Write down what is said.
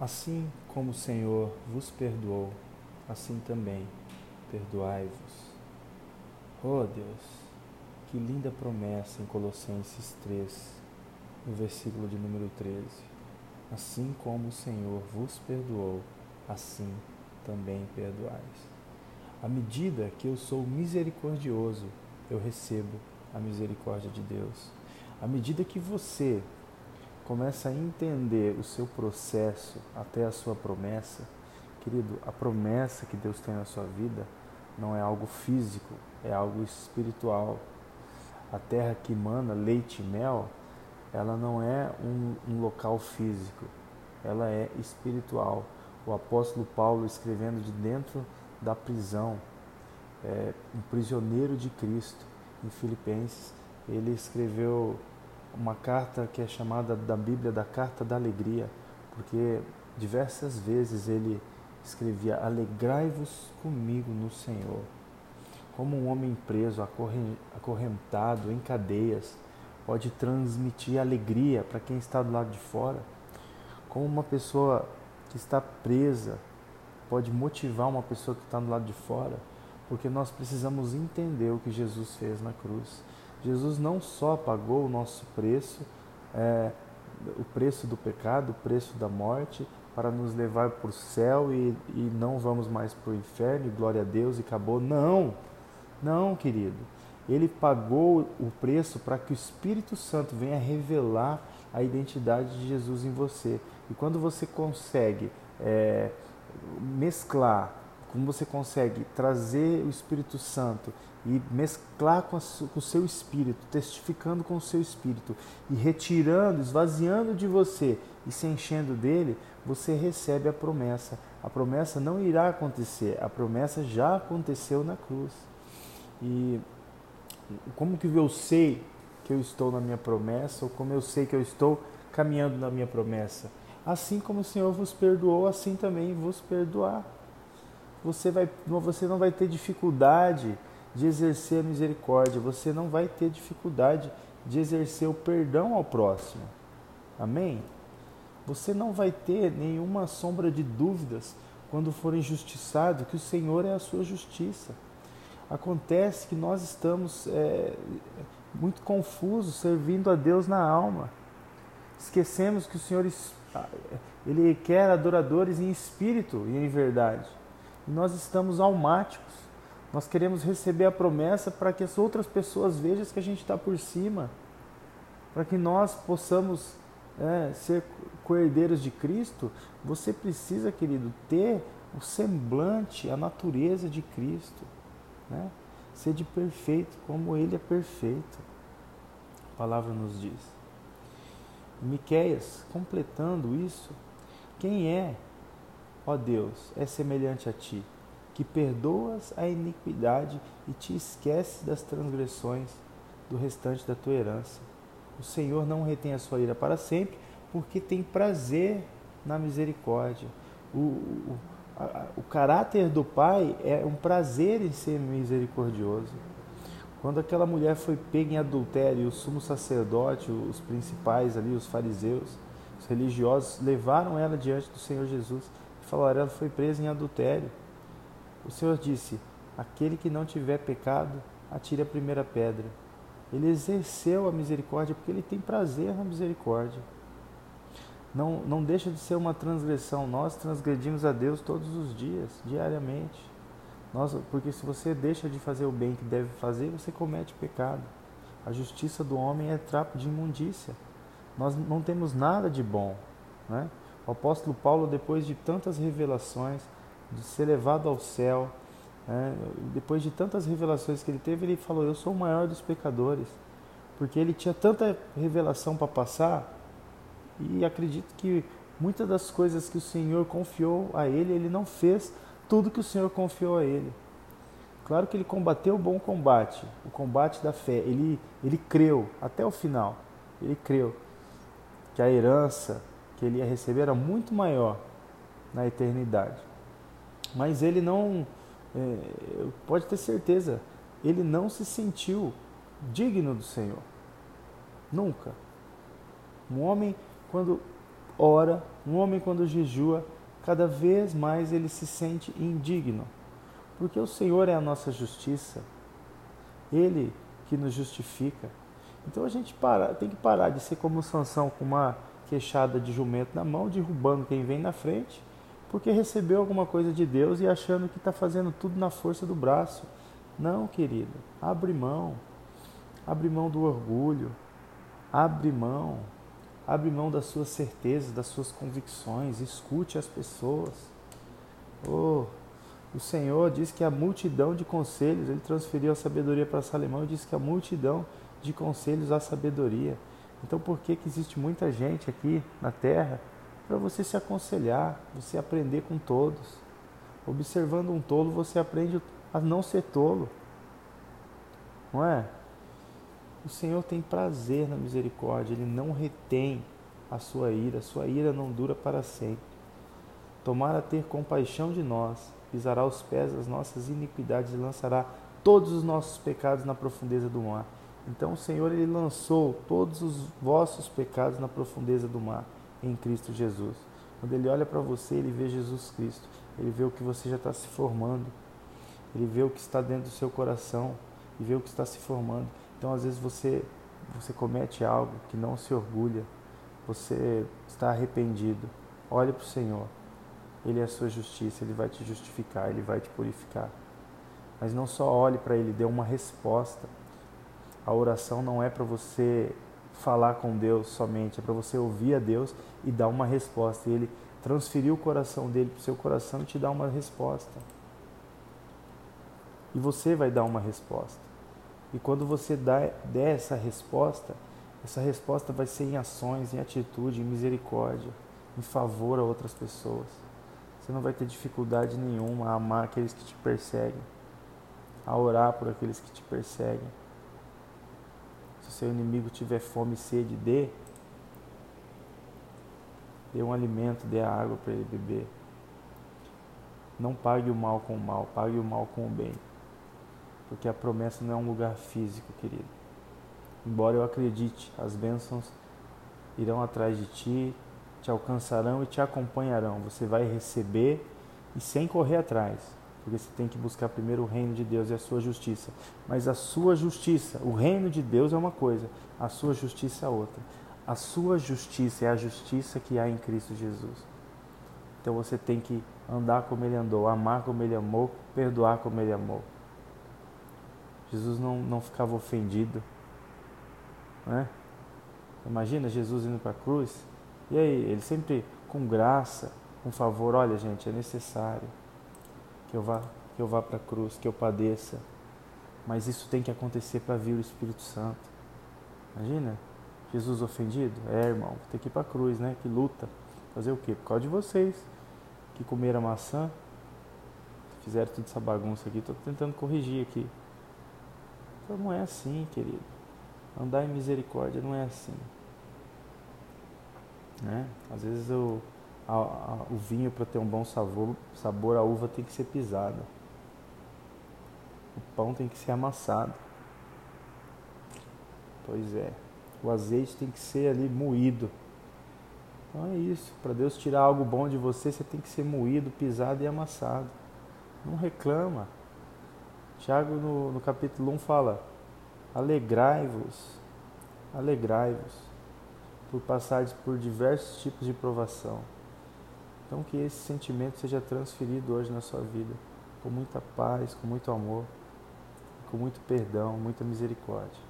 Assim como o Senhor vos perdoou, assim também perdoai-vos. Oh Deus, que linda promessa em Colossenses 3, no versículo de número 13. Assim como o Senhor vos perdoou, assim também perdoais. À medida que eu sou misericordioso, eu recebo a misericórdia de Deus. À medida que você começa a entender o seu processo até a sua promessa, querido, a promessa que Deus tem na sua vida não é algo físico, é algo espiritual. A terra que mana leite e mel, ela não é um, um local físico, ela é espiritual. O apóstolo Paulo, escrevendo de dentro da prisão, é, um prisioneiro de Cristo, em Filipenses, ele escreveu uma carta que é chamada da Bíblia da Carta da Alegria, porque diversas vezes ele escrevia: Alegrai-vos comigo no Senhor. Como um homem preso, acorrentado, em cadeias, pode transmitir alegria para quem está do lado de fora. Como uma pessoa que está presa pode motivar uma pessoa que está do lado de fora, porque nós precisamos entender o que Jesus fez na cruz. Jesus não só pagou o nosso preço, é, o preço do pecado, o preço da morte, para nos levar para o céu e, e não vamos mais para o inferno, e glória a Deus e acabou. Não, não, querido. Ele pagou o preço para que o Espírito Santo venha revelar a identidade de Jesus em você. E quando você consegue é, mesclar, quando você consegue trazer o Espírito Santo e mesclar com, o seu espírito, testificando com o seu espírito e retirando, esvaziando de você e se enchendo dele, você recebe a promessa. A promessa não irá acontecer, a promessa já aconteceu na cruz. E como que eu sei que eu estou na minha promessa ou como eu sei que eu estou caminhando na minha promessa? Assim como o Senhor vos perdoou, assim também vos perdoar. Você, vai, você não vai ter dificuldade de exercer a misericórdia, você não vai ter dificuldade de exercer o perdão ao próximo. Amém? Você não vai ter nenhuma sombra de dúvidas quando for injustiçado que o Senhor é a sua justiça. Acontece que nós estamos é, muito confusos servindo a Deus na alma. Esquecemos que o Senhor ele quer adoradores em espírito e em verdade. E nós estamos almáticos nós queremos receber a promessa para que as outras pessoas vejam que a gente está por cima, para que nós possamos é, ser coerdeiros de Cristo. Você precisa, querido, ter o semblante, a natureza de Cristo, né? ser de perfeito como Ele é perfeito. A palavra nos diz. Miqueias, completando isso, quem é, ó Deus, é semelhante a ti? que perdoas a iniquidade e te esqueces das transgressões do restante da tua herança. O Senhor não retém a sua ira para sempre, porque tem prazer na misericórdia. O, o, a, o caráter do Pai é um prazer em ser misericordioso. Quando aquela mulher foi pega em adultério, o sumo sacerdote, os principais ali, os fariseus, os religiosos, levaram ela diante do Senhor Jesus ela foi presa em adultério. O Senhor disse: Aquele que não tiver pecado, atire a primeira pedra. Ele exerceu a misericórdia porque ele tem prazer na misericórdia. Não, não deixa de ser uma transgressão. Nós transgredimos a Deus todos os dias, diariamente. Nós, porque se você deixa de fazer o bem que deve fazer, você comete pecado. A justiça do homem é trapo de imundícia. Nós não temos nada de bom. Né? O apóstolo Paulo, depois de tantas revelações, de ser levado ao céu. Né? Depois de tantas revelações que ele teve, ele falou: Eu sou o maior dos pecadores. Porque ele tinha tanta revelação para passar, e acredito que muitas das coisas que o Senhor confiou a ele, ele não fez tudo que o Senhor confiou a ele. Claro que ele combateu o bom combate, o combate da fé. Ele, ele creu até o final. Ele creu que a herança que ele ia receber era muito maior na eternidade. Mas ele não, é, pode ter certeza, ele não se sentiu digno do Senhor. Nunca. Um homem, quando ora, um homem quando jejua, cada vez mais ele se sente indigno, porque o Senhor é a nossa justiça, Ele que nos justifica. Então a gente para, tem que parar de ser como Sansão com uma queixada de jumento na mão, derrubando quem vem na frente, porque recebeu alguma coisa de Deus e achando que está fazendo tudo na força do braço. Não, querido, abre mão, abre mão do orgulho, abre mão, abre mão das suas certezas, das suas convicções, escute as pessoas. Oh, o Senhor diz que a multidão de conselhos, ele transferiu a sabedoria para Salomão e disse que a multidão de conselhos há sabedoria. Então por que, que existe muita gente aqui na terra? Para você se aconselhar, você aprender com todos. Observando um tolo, você aprende a não ser tolo. Não é? O Senhor tem prazer na misericórdia, Ele não retém a sua ira, a sua ira não dura para sempre. Tomara ter compaixão de nós, pisará os pés das nossas iniquidades e lançará todos os nossos pecados na profundeza do mar. Então o Senhor ele lançou todos os vossos pecados na profundeza do mar em Cristo Jesus. Quando ele olha para você, ele vê Jesus Cristo. Ele vê o que você já está se formando. Ele vê o que está dentro do seu coração e vê o que está se formando. Então, às vezes você você comete algo que não se orgulha, você está arrependido. Olhe para o Senhor. Ele é a sua justiça, ele vai te justificar, ele vai te purificar. Mas não só olhe para ele, dê uma resposta. A oração não é para você falar com Deus somente, é para você ouvir a Deus e dar uma resposta. E ele transferiu o coração dele para o seu coração e te dar uma resposta. E você vai dar uma resposta. E quando você dá, der essa resposta, essa resposta vai ser em ações, em atitude, em misericórdia, em favor a outras pessoas. Você não vai ter dificuldade nenhuma a amar aqueles que te perseguem, a orar por aqueles que te perseguem. Se seu inimigo tiver fome e sede, dê. Dê um alimento, dê a água para ele beber. Não pague o mal com o mal, pague o mal com o bem. Porque a promessa não é um lugar físico, querido. Embora eu acredite, as bênçãos irão atrás de ti, te alcançarão e te acompanharão. Você vai receber e sem correr atrás, porque você tem que buscar primeiro o reino de Deus e a sua justiça. Mas a sua justiça, o reino de Deus é uma coisa, a sua justiça é outra. A sua justiça é a justiça que há em Cristo Jesus. Então você tem que andar como ele andou, amar como ele amou, perdoar como ele amou. Jesus não, não ficava ofendido. Né? Imagina Jesus indo para a cruz. E aí, ele sempre com graça, com favor, olha gente, é necessário que eu vá, que eu vá para a cruz, que eu padeça. Mas isso tem que acontecer para vir o Espírito Santo. Imagina, Jesus ofendido? É, irmão, tem que ir para a cruz, né? Que luta. Fazer o quê? Por causa de vocês que comeram maçã, fizeram toda essa bagunça aqui. Estou tentando corrigir aqui. Então não é assim, querido. Andar em misericórdia não é assim. Né? Às vezes o, a, a, o vinho para ter um bom sabor, sabor, a uva tem que ser pisada. O pão tem que ser amassado. Pois é. O azeite tem que ser ali moído. Então é isso. Para Deus tirar algo bom de você, você tem que ser moído, pisado e amassado. Não reclama. Tiago, no, no capítulo 1, fala: Alegrai-vos, alegrai-vos, por passares por diversos tipos de provação. Então, que esse sentimento seja transferido hoje na sua vida, com muita paz, com muito amor, com muito perdão, muita misericórdia.